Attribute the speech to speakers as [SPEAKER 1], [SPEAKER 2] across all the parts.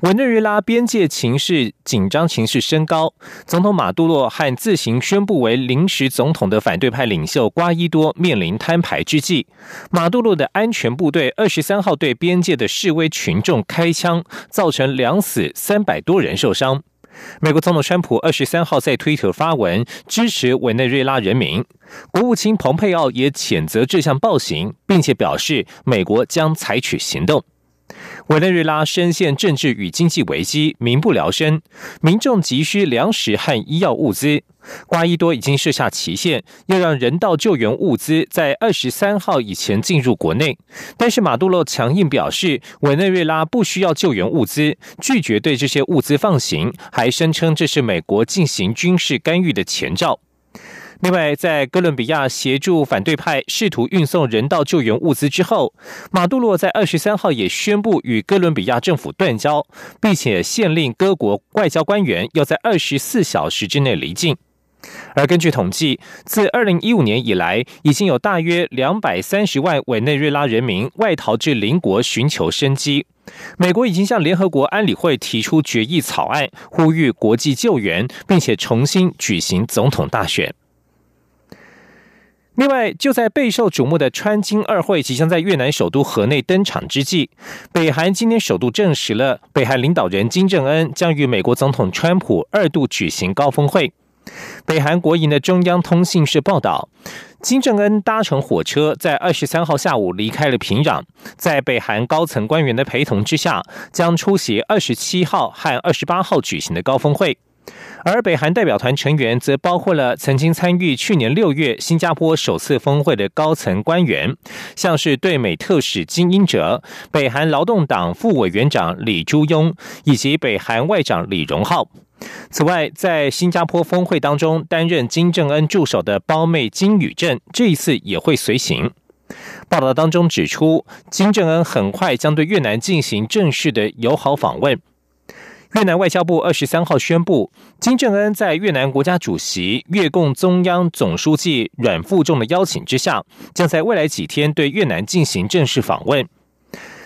[SPEAKER 1] 委内瑞拉边界情势紧张，情势升高。总统马杜洛和自行宣布为临时总统的反对派领袖瓜伊多面临摊牌之际，马杜洛的安全部队二十三号对边界的示威群众开枪，造成两死三百多人受伤。美国总统川普二十三号在推特发文支持委内瑞拉人民，国务卿蓬佩奥也谴责这项暴行，并且表示美国将采取行动。委内瑞拉深陷政治与经济危机，民不聊生，民众急需粮食和医药物资。瓜伊多已经设下期限，要让人道救援物资在二十三号以前进入国内。但是马杜罗强硬表示，委内瑞拉不需要救援物资，拒绝对这些物资放行，还声称这是美国进行军事干预的前兆。另外，在哥伦比亚协助反对派试图运送人道救援物资之后，马杜罗在二十三号也宣布与哥伦比亚政府断交，并且限令各国外交官员要在二十四小时之内离境。而根据统计，自二零一五年以来，已经有大约两百三十万委内瑞拉人民外逃至邻国寻求生机。美国已经向联合国安理会提出决议草案，呼吁国际救援，并且重新举行总统大选。另外，就在备受瞩目的川金二会即将在越南首都河内登场之际，北韩今天首度证实了北韩领导人金正恩将与美国总统川普二度举行高峰会。北韩国营的中央通信社报道，金正恩搭乘火车在二十三号下午离开了平壤，在北韩高层官员的陪同之下，将出席二十七号和二十八号举行的高峰会。而北韩代表团成员则包括了曾经参与去年六月新加坡首次峰会的高层官员，像是对美特使金英哲、北韩劳动党副委员长李朱庸以及北韩外长李荣浩。此外，在新加坡峰会当中担任金正恩助手的胞妹金宇镇这一次也会随行。报道当中指出，金正恩很快将对越南进行正式的友好访问。越南外交部二十三号宣布，金正恩在越南国家主席、越共中央总书记阮富仲的邀请之下，将在未来几天对越南进行正式访问。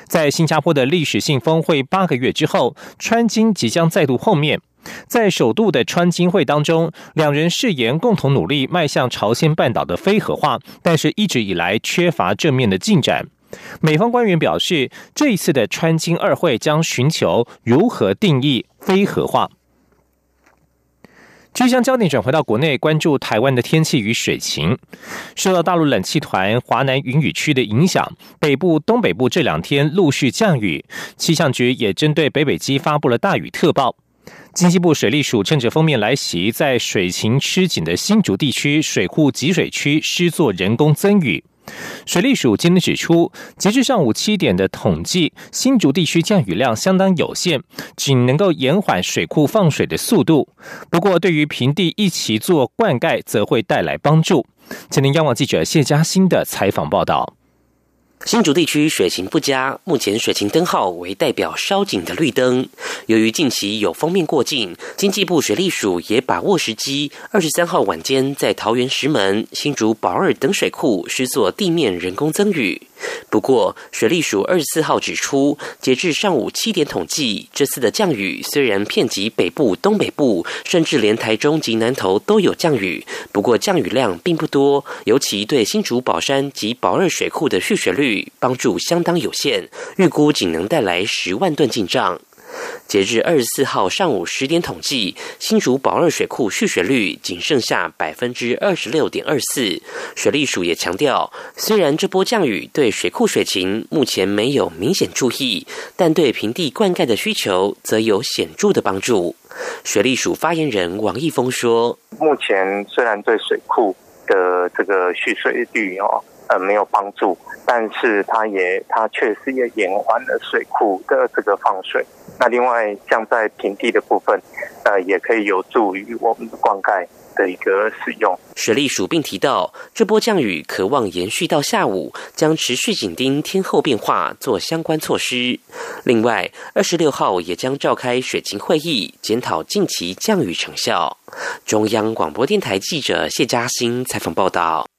[SPEAKER 1] 在新加坡的历史性峰会八个月之后，川金即将再度碰面。在首度的川金会当中，两人誓言共同努力迈向朝鲜半岛的非核化，但是一直以来缺乏正面的进展。美方官员表示，这一次的川金二会将寻求如何定义非核化。就将焦点转回到国内，关注台湾的天气与水情。受到大陆冷气团华南云雨区的影响，北部、东北部这两天陆续降雨。气象局也针对北北基发布了大雨特报。经济部水利署趁着封面来袭，在水情吃紧的新竹地区水库集水区施作人工增雨。水利署今天指出，截至上午七点的统计，新竹地区降雨量相当有限，仅能够延缓水库放水的速度。不过，对于平地一起做灌溉，则会带来帮助。今天央网记者谢嘉欣的采访报道。
[SPEAKER 2] 新竹地区水情不佳，目前水情灯号为代表稍紧的绿灯。由于近期有封面过境，经济部水利署也把握时机，二十三号晚间在桃园石门、新竹宝二等水库施作地面人工增雨。不过，水利署二十四号指出，截至上午七点统计，这次的降雨虽然遍及北部、东北部，甚至连台中及南投都有降雨，不过降雨量并不多，尤其对新竹宝山及宝二水库的蓄水率帮助相当有限，预估仅能带来十万吨进账。截至二十四号上午十点统计，新竹宝二水库蓄水率仅剩下百分之二十六点二四。水利署也强调，虽然这波降雨对水库水情目前没有明显注意，但对平地灌溉的需求则有显著的帮助。水利署发言人王义峰说：“目前虽然对水库的这个蓄水率哦
[SPEAKER 3] 呃没有帮助，但是它也它确实也延缓了水库的这个放水。那另外像在平地的部分，呃也可以有助于我们的灌溉。的一个使用。
[SPEAKER 2] 水利署并提到，这波降雨可望延续到下午，将持续紧盯天候变化，做相关措施。另外，二十六号也将召开水情会议，检讨近期降雨成效。中央广播电台记者谢嘉欣采访报道。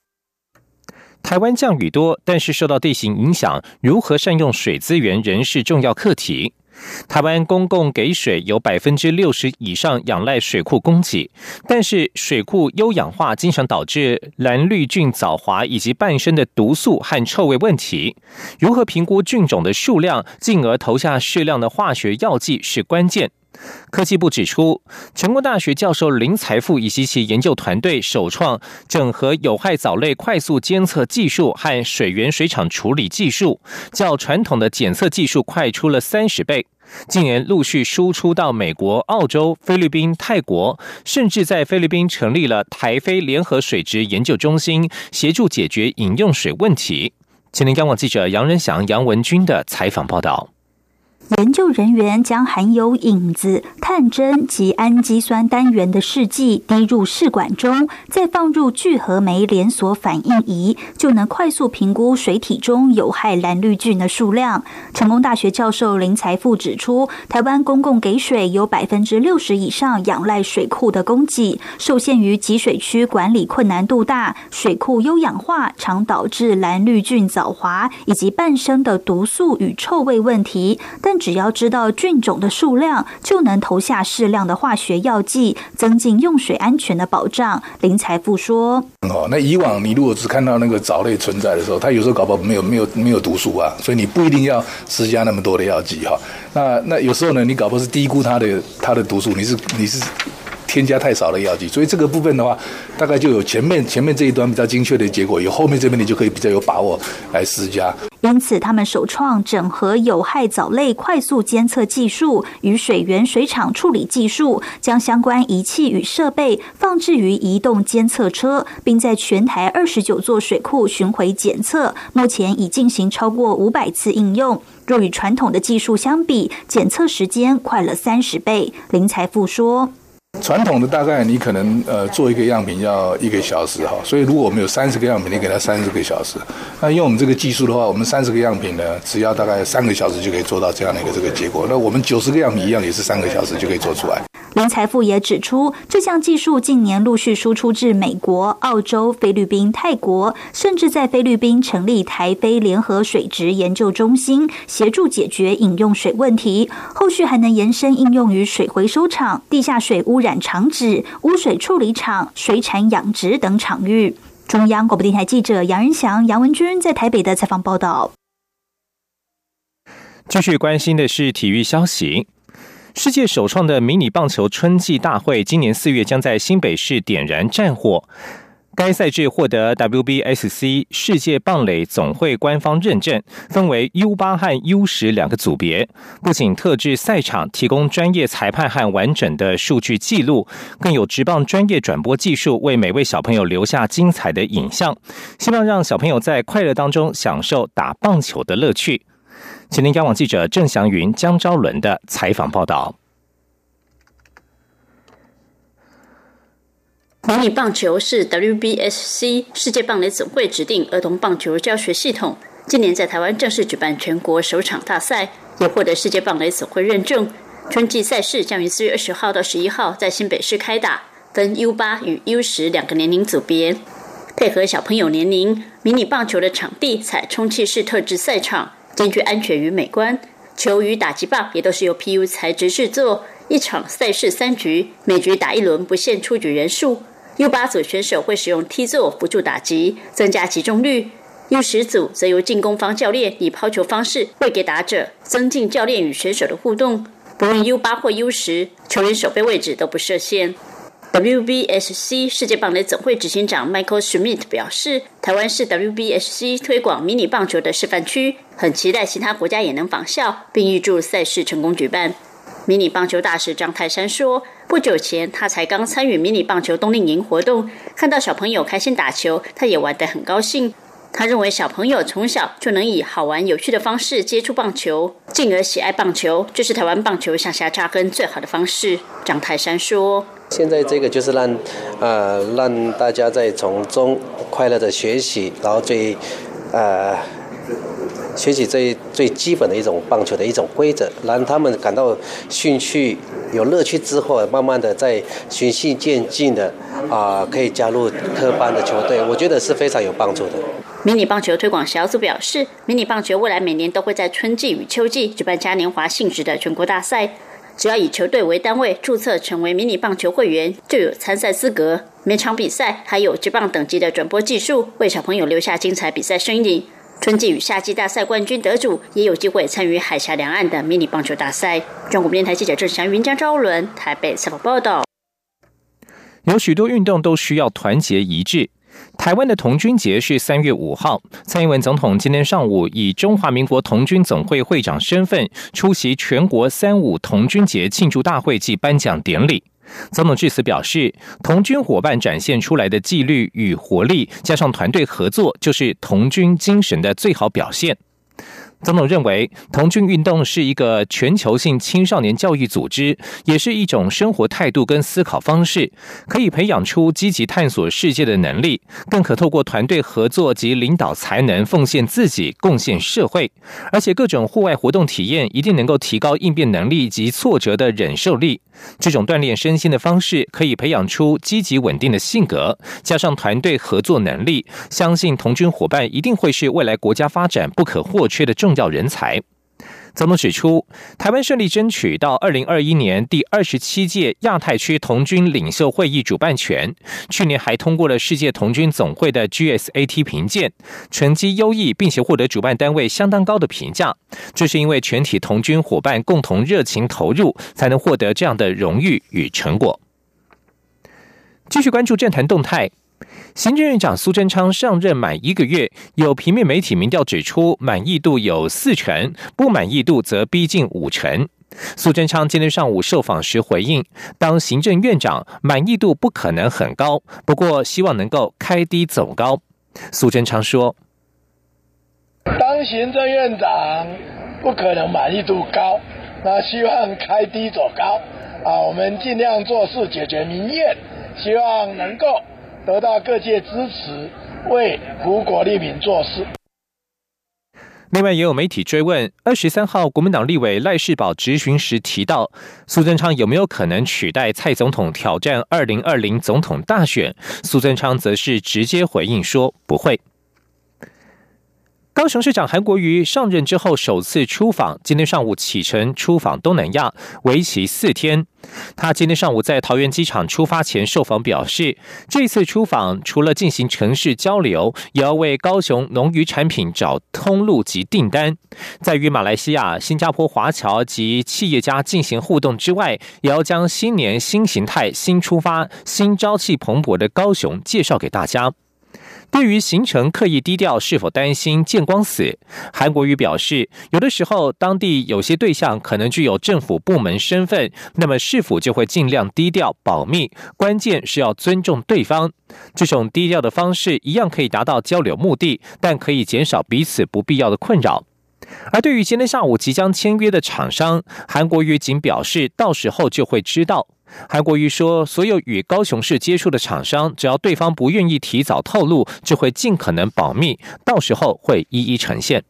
[SPEAKER 1] 台湾降雨多，但是受到地形影响，如何善用水资源仍是重要课题。台湾公共给水有百分之六十以上仰赖水库供给，但是水库优氧化经常导致蓝绿菌藻华以及半生的毒素和臭味问题。如何评估菌种的数量，进而投下适量的化学药剂是关键。科技部指出，成功大学教授林财富以及其研究团队首创整合有害藻类快速监测技术和水源水厂处理技术，较传统的检测技术快出了三十倍。近年陆续输出到美国、澳洲、菲律宾、泰国，甚至在菲律宾成立了台菲联合水质研究中心，协助解决饮用水问题。前天央网记者杨仁祥、杨文军的采访报道。
[SPEAKER 4] 研究人员将含有影子、碳针及氨基酸单元的试剂滴入试管中，再放入聚合酶连锁反应仪，就能快速评估水体中有害蓝绿菌的数量。成功大学教授林财富指出，台湾公共给水有百分之六十以上仰赖水库的供给，受限于集水区管理困难度大，水库优氧化常导致蓝绿菌藻华以及半生的毒素与臭味问题，但只要知道菌种的数量，就能投下适量的化学药剂，增进用水安全的保障。林财富说：“
[SPEAKER 5] 哦，那以往你如果只看到那个藻类存在的时候，它有时候搞不好没有没有没有毒素啊，所以你不一定要施加那么多的药剂哈。那那有时候呢，你搞不好是低估它的它的毒素，你是你是。”添加太少的药剂，所以这个部分的话，大概就有前面前面这一端比较精确的结果，有后面这边你就可以比较有把握来施加。
[SPEAKER 4] 因此，他们首创整合有害藻类快速监测技术与水源水厂处理技术，将相关仪器与设备放置于移动监测车，并在全台二十九座水库巡回检测。目前已进行超过五百次应用，若与传统的技术相比，检测时间快了三十倍。林财富说。
[SPEAKER 5] 传统的大概你可能呃做一个样品要一个小时哈，所以如果我们有三十个样品，你给他三十个小时。那用我们这个技术的话，我们三十个样品呢，只要大概三个小时就可以做到这样的一个这个结果。那我们九十个样品一样，也是三个小时就可以做出来。
[SPEAKER 4] 林财富也指出，这项技术近年陆续输出至美国、澳洲、菲律宾、泰国，甚至在菲律宾成立台菲联合水质研究中心，协助解决饮用水问题。后续还能延伸应用于水回收厂、地下水污染厂址、污水处理厂、水产养殖等场域。中央广播电台记者杨仁祥、杨文君在台北的采访报道。
[SPEAKER 1] 继续关心的是体育消息。世界首创的迷你棒球春季大会，今年四月将在新北市点燃战火。该赛制获得 WBSC 世界棒垒总会官方认证，分为 U 八和 U 十两个组别。不仅特制赛场提供专业裁判和完整的数据记录，更有直棒专业转播技术，为每位小朋友留下精彩的影像。希望让小朋友在快乐当中享受打棒球的乐趣。请您央网记者郑祥云、江昭伦的采访报道。
[SPEAKER 6] 迷你棒球是 WBSC 世界棒垒总会指定儿童棒球教学系统，今年在台湾正式举办全国首场大赛，也获得世界棒垒总会认证。春季赛事将于四月二十号到十一号在新北市开打，分 U 八与 U 十两个年龄组别，配合小朋友年龄，迷你棒球的场地采充气式特制赛场。兼具安全与美观，球与打击棒也都是由 PU 材质制作。一场赛事三局，每局打一轮，不限出局人数。U 八组选手会使用 T 座辅助打击，增加集中率；U 十组则由进攻方教练以抛球方式喂给打者，增进教练与选手的互动。不论 U 八或 U 十，球员守备位置都不设限。WBSC 世界棒垒总会执行长 Michael Schmidt 表示：“台湾是 WBSC 推广迷你棒球的示范区，很期待其他国家也能仿效，并预祝赛事成功举办。”迷你棒球大使张泰山说：“不久前他才刚参与迷你棒球冬令营活动，看到小朋友开心打球，他也玩得很高兴。他认为小朋友从小就能以好玩有趣的方式接触棒球，进而喜爱棒球，这是台湾棒球向下扎根最好的方式。张泰山说：“
[SPEAKER 7] 现在这个就是让，呃，让大家在从中快乐的学习，然后最，呃。”学习最最基本的一种棒球的一种规则，让他们感到兴趣、有乐趣之后，慢慢的在循序渐进的啊，可以加入科班的球队，我觉得是非常有帮助的。
[SPEAKER 6] 迷你棒球推广小组表示，迷你棒球未来每年都会在春季与秋季举办嘉年华性质的全国大赛，只要以球队为单位注册成为迷你棒球会员，就有参赛资格。每场比赛还有职棒等级的转播技术，为小朋友留下精彩比赛身影。春季与夏季大赛冠军得主也有机会参与海峡两岸的迷你棒球大赛。中国电台记者郑祥云、江昭伦台北采访报道。
[SPEAKER 1] 有许多运动都需要团结一致。台湾的童军节是三月五号，蔡英文总统今天上午以中华民国童军总会会长身份出席全国三五童军节庆祝大会暨颁奖典礼。总统致辞表示，童军伙伴展现出来的纪律与活力，加上团队合作，就是童军精神的最好表现。总统认为，童军运动是一个全球性青少年教育组织，也是一种生活态度跟思考方式，可以培养出积极探索世界的能力，更可透过团队合作及领导才能，奉献自己，贡献社会。而且，各种户外活动体验一定能够提高应变能力及挫折的忍受力。这种锻炼身心的方式，可以培养出积极稳定的性格，加上团队合作能力，相信同军伙伴一定会是未来国家发展不可或缺的重要人才。总统指出，台湾顺利争取到二零二一年第二十七届亚太区童军领袖会议主办权，去年还通过了世界童军总会的 GSAT 评鉴，成绩优异，并且获得主办单位相当高的评价。这是因为全体童军伙伴共同热情投入，才能获得这样的荣誉与成果。继续关注政坛动态。行政院长苏贞昌上任满一个月，有平面媒体民调指出满意度有四成，不满意度则逼近五成。苏贞昌今天上午受访时回应，当行政院长满意度不可能很高，不过希望能够开低走高。苏贞昌说：“
[SPEAKER 8] 当行政院长不可能满意度高，那希望开低走高啊，我们尽量做事解决民怨，希望能够。”得到各界支持，为福国利民做事。
[SPEAKER 1] 另外，也有媒体追问：二十三号国民党立委赖世宝质询时提到，苏贞昌有没有可能取代蔡总统挑战二零二零总统大选？苏贞昌则是直接回应说不会。高雄市长韩国瑜上任之后首次出访，今天上午启程出访东南亚，为期四天。他今天上午在桃园机场出发前受访表示，这次出访除了进行城市交流，也要为高雄农渔产品找通路及订单。在与马来西亚、新加坡华侨及企业家进行互动之外，也要将新年新形态、新出发、新朝气蓬勃的高雄介绍给大家。对于行程刻意低调，是否担心见光死？韩国瑜表示，有的时候当地有些对象可能具有政府部门身份，那么是否就会尽量低调保密？关键是要尊重对方。这种低调的方式一样可以达到交流目的，但可以减少彼此不必要的困扰。而对于今天下午即将签约的厂商，韩国瑜仅表示，到时候就会知道。韩国瑜说：“所有与高雄市接触的厂商，只要对方不愿意提早透露，就会尽可能保密，到时候会一一呈现。”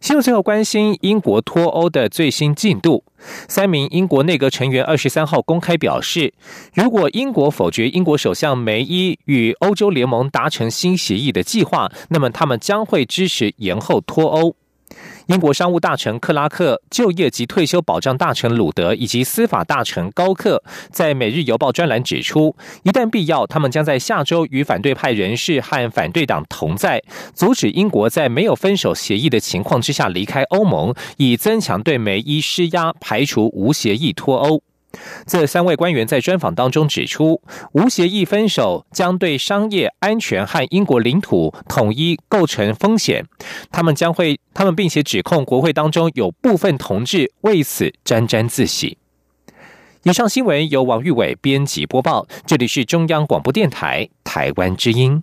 [SPEAKER 1] 新闻最后关心英国脱欧的最新进度。三名英国内阁成员二十三号公开表示，如果英国否决英国首相梅伊与欧洲联盟达成新协议的计划，那么他们将会支持延后脱欧。英国商务大臣克拉克、就业及退休保障大臣鲁德以及司法大臣高克在《每日邮报》专栏指出，一旦必要，他们将在下周与反对派人士和反对党同在，阻止英国在没有分手协议的情况之下离开欧盟，以增强对梅伊施压，排除无协议脱欧。这三位官员在专访当中指出，无协议分手将对商业安全和英国领土统一构成风险。他们将会，他们并且指控国会当中有部分同志为此沾沾自喜。以上新闻由王玉伟编辑播报，这里是中央广播电台台湾之音。